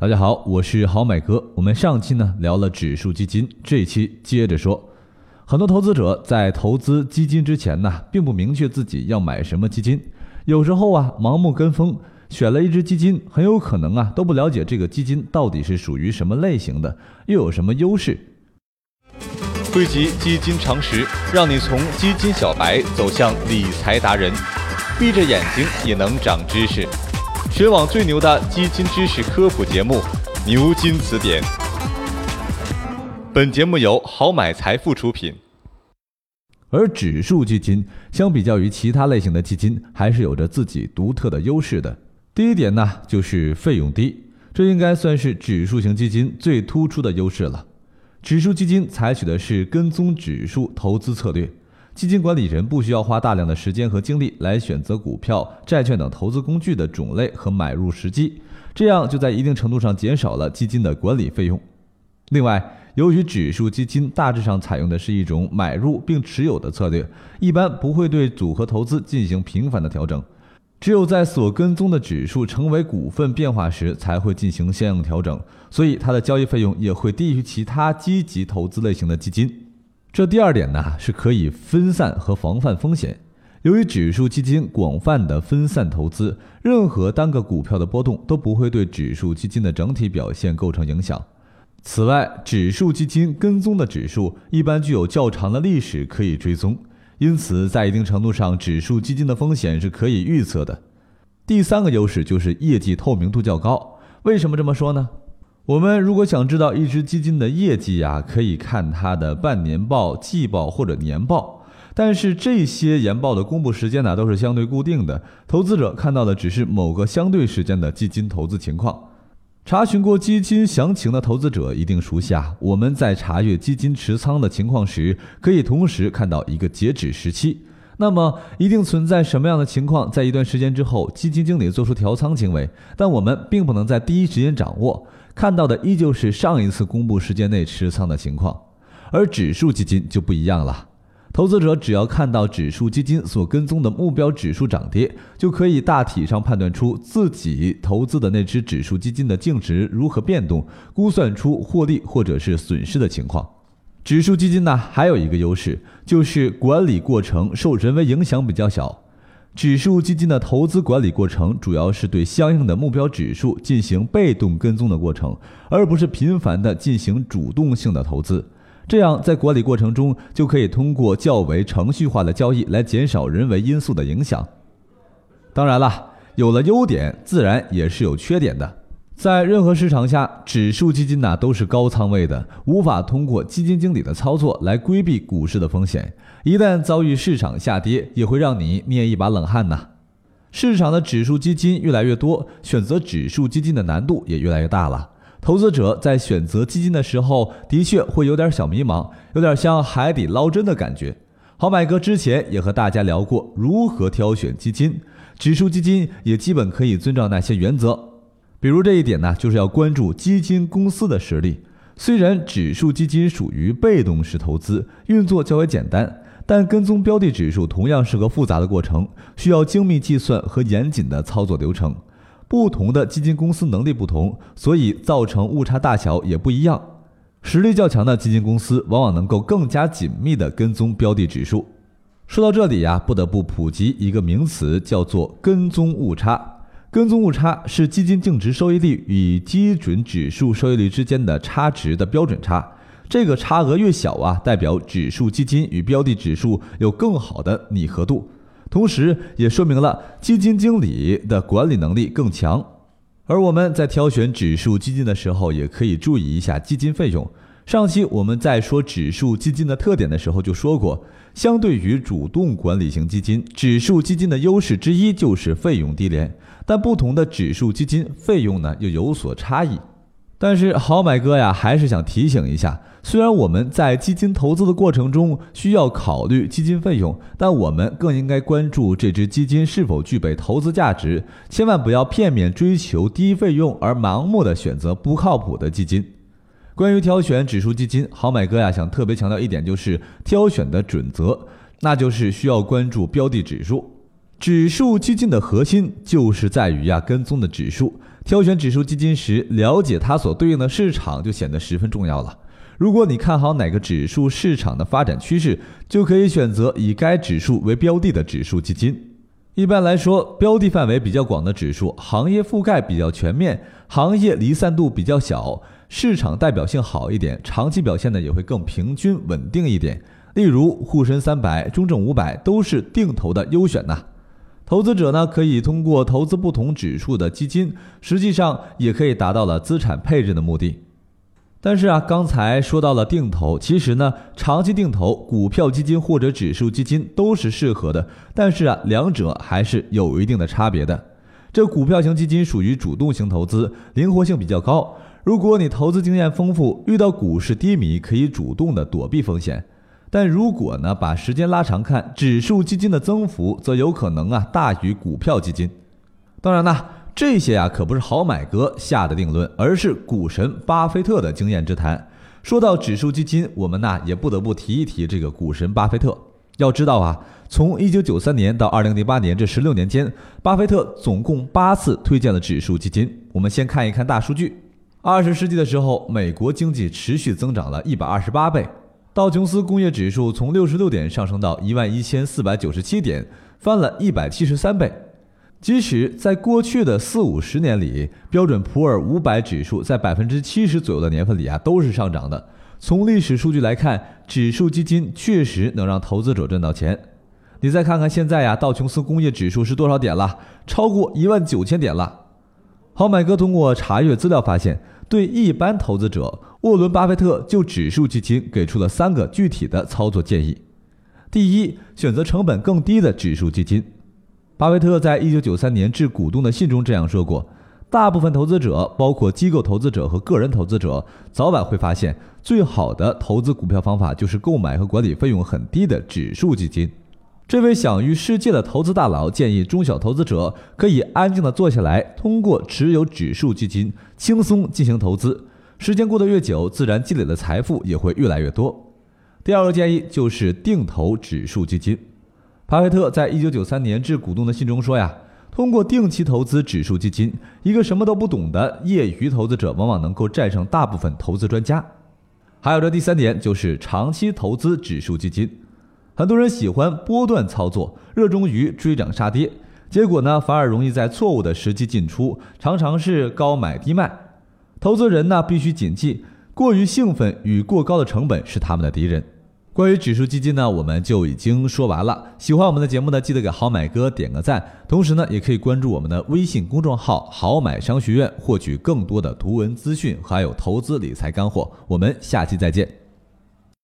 大家好，我是好买哥。我们上期呢聊了指数基金，这期接着说。很多投资者在投资基金之前呢，并不明确自己要买什么基金，有时候啊盲目跟风，选了一只基金，很有可能啊都不了解这个基金到底是属于什么类型的，又有什么优势。汇集基金常识，让你从基金小白走向理财达人，闭着眼睛也能长知识。全网最牛的基金知识科普节目《牛津词典》。本节目由好买财富出品。而指数基金相比较于其他类型的基金，还是有着自己独特的优势的。第一点呢，就是费用低，这应该算是指数型基金最突出的优势了。指数基金采取的是跟踪指数投资策略。基金管理人不需要花大量的时间和精力来选择股票、债券等投资工具的种类和买入时机，这样就在一定程度上减少了基金的管理费用。另外，由于指数基金大致上采用的是一种买入并持有的策略，一般不会对组合投资进行频繁的调整，只有在所跟踪的指数成为股份变化时才会进行相应调整，所以它的交易费用也会低于其他积极投资类型的基金。这第二点呢，是可以分散和防范风险。由于指数基金广泛的分散投资，任何单个股票的波动都不会对指数基金的整体表现构成影响。此外，指数基金跟踪的指数一般具有较长的历史可以追踪，因此在一定程度上，指数基金的风险是可以预测的。第三个优势就是业绩透明度较高。为什么这么说呢？我们如果想知道一只基金的业绩呀，可以看它的半年报、季报或者年报。但是这些研报的公布时间呢，都是相对固定的，投资者看到的只是某个相对时间的基金投资情况。查询过基金详情的投资者一定熟悉啊。我们在查阅基金持仓的情况时，可以同时看到一个截止时期。那么，一定存在什么样的情况，在一段时间之后，基金经理做出调仓行为，但我们并不能在第一时间掌握。看到的依旧是上一次公布时间内持仓的情况，而指数基金就不一样了。投资者只要看到指数基金所跟踪的目标指数涨跌，就可以大体上判断出自己投资的那只指数基金的净值如何变动，估算出获利或者是损失的情况。指数基金呢，还有一个优势，就是管理过程受人为影响比较小。指数基金的投资管理过程，主要是对相应的目标指数进行被动跟踪的过程，而不是频繁的进行主动性的投资。这样，在管理过程中就可以通过较为程序化的交易来减少人为因素的影响。当然了，有了优点，自然也是有缺点的。在任何市场下，指数基金呢都是高仓位的，无法通过基金经理的操作来规避股市的风险。一旦遭遇市场下跌，也会让你捏一把冷汗呐。市场的指数基金越来越多，选择指数基金的难度也越来越大了。投资者在选择基金的时候，的确会有点小迷茫，有点像海底捞针的感觉。好买哥之前也和大家聊过如何挑选基金，指数基金也基本可以遵照那些原则。比如这一点呢，就是要关注基金公司的实力。虽然指数基金属于被动式投资，运作较为简单，但跟踪标的指数同样是个复杂的过程，需要精密计算和严谨的操作流程。不同的基金公司能力不同，所以造成误差大小也不一样。实力较强的基金公司往往能够更加紧密地跟踪标的指数。说到这里呀，不得不普及一个名词，叫做跟踪误差。跟踪误差是基金净值收益率与基准指数收益率之间的差值的标准差。这个差额越小啊，代表指数基金与标的指数有更好的拟合度，同时也说明了基金经理的管理能力更强。而我们在挑选指数基金的时候，也可以注意一下基金费用。上期我们在说指数基金的特点的时候就说过，相对于主动管理型基金，指数基金的优势之一就是费用低廉。但不同的指数基金费用呢又有所差异。但是好买哥呀，还是想提醒一下：虽然我们在基金投资的过程中需要考虑基金费用，但我们更应该关注这只基金是否具备投资价值。千万不要片面追求低费用而盲目的选择不靠谱的基金。关于挑选指数基金，好买哥呀想特别强调一点，就是挑选的准则，那就是需要关注标的指数。指数基金的核心就是在于呀跟踪的指数。挑选指数基金时，了解它所对应的市场就显得十分重要了。如果你看好哪个指数市场的发展趋势，就可以选择以该指数为标的的指数基金。一般来说，标的范围比较广的指数，行业覆盖比较全面，行业离散度比较小，市场代表性好一点，长期表现呢也会更平均稳定一点。例如沪深三百、中证五百都是定投的优选呐。投资者呢，可以通过投资不同指数的基金，实际上也可以达到了资产配置的目的。但是啊，刚才说到了定投，其实呢，长期定投股票基金或者指数基金都是适合的。但是啊，两者还是有一定的差别的。这股票型基金属于主动型投资，灵活性比较高。如果你投资经验丰富，遇到股市低迷可以主动的躲避风险。但如果呢，把时间拉长看，指数基金的增幅则有可能啊大于股票基金。当然呢，这些啊可不是好买哥下的定论，而是股神巴菲特的经验之谈。说到指数基金，我们呢也不得不提一提这个股神巴菲特。要知道啊，从1993年到2008年这16年间，巴菲特总共八次推荐了指数基金。我们先看一看大数据：二十世纪的时候，美国经济持续增长了一百二十八倍。道琼斯工业指数从六十六点上升到一万一千四百九十七点，翻了一百七十三倍。即使在过去的四五十年里，标准普尔五百指数在百分之七十左右的年份里啊都是上涨的。从历史数据来看，指数基金确实能让投资者赚到钱。你再看看现在呀，道琼斯工业指数是多少点了？超过一万九千点了。好买哥通过查阅资料发现，对一般投资者。沃伦·巴菲特就指数基金给出了三个具体的操作建议：第一，选择成本更低的指数基金。巴菲特在一九九三年致股东的信中这样说过：“大部分投资者，包括机构投资者和个人投资者，早晚会发现，最好的投资股票方法就是购买和管理费用很低的指数基金。”这位享誉世界的投资大佬建议中小投资者可以安静地坐下来，通过持有指数基金轻松进行投资。时间过得越久，自然积累的财富也会越来越多。第二个建议就是定投指数基金。巴菲特在一九九三年致股东的信中说呀：“通过定期投资指数基金，一个什么都不懂的业余投资者往往能够战胜大部分投资专家。”还有这第三点就是长期投资指数基金。很多人喜欢波段操作，热衷于追涨杀跌，结果呢，反而容易在错误的时机进出，常常是高买低卖。投资人呢，必须谨记，过于兴奋与过高的成本是他们的敌人。关于指数基金呢，我们就已经说完了。喜欢我们的节目呢，记得给好买哥点个赞，同时呢，也可以关注我们的微信公众号“好买商学院”，获取更多的图文资讯，还有投资理财干货。我们下期再见。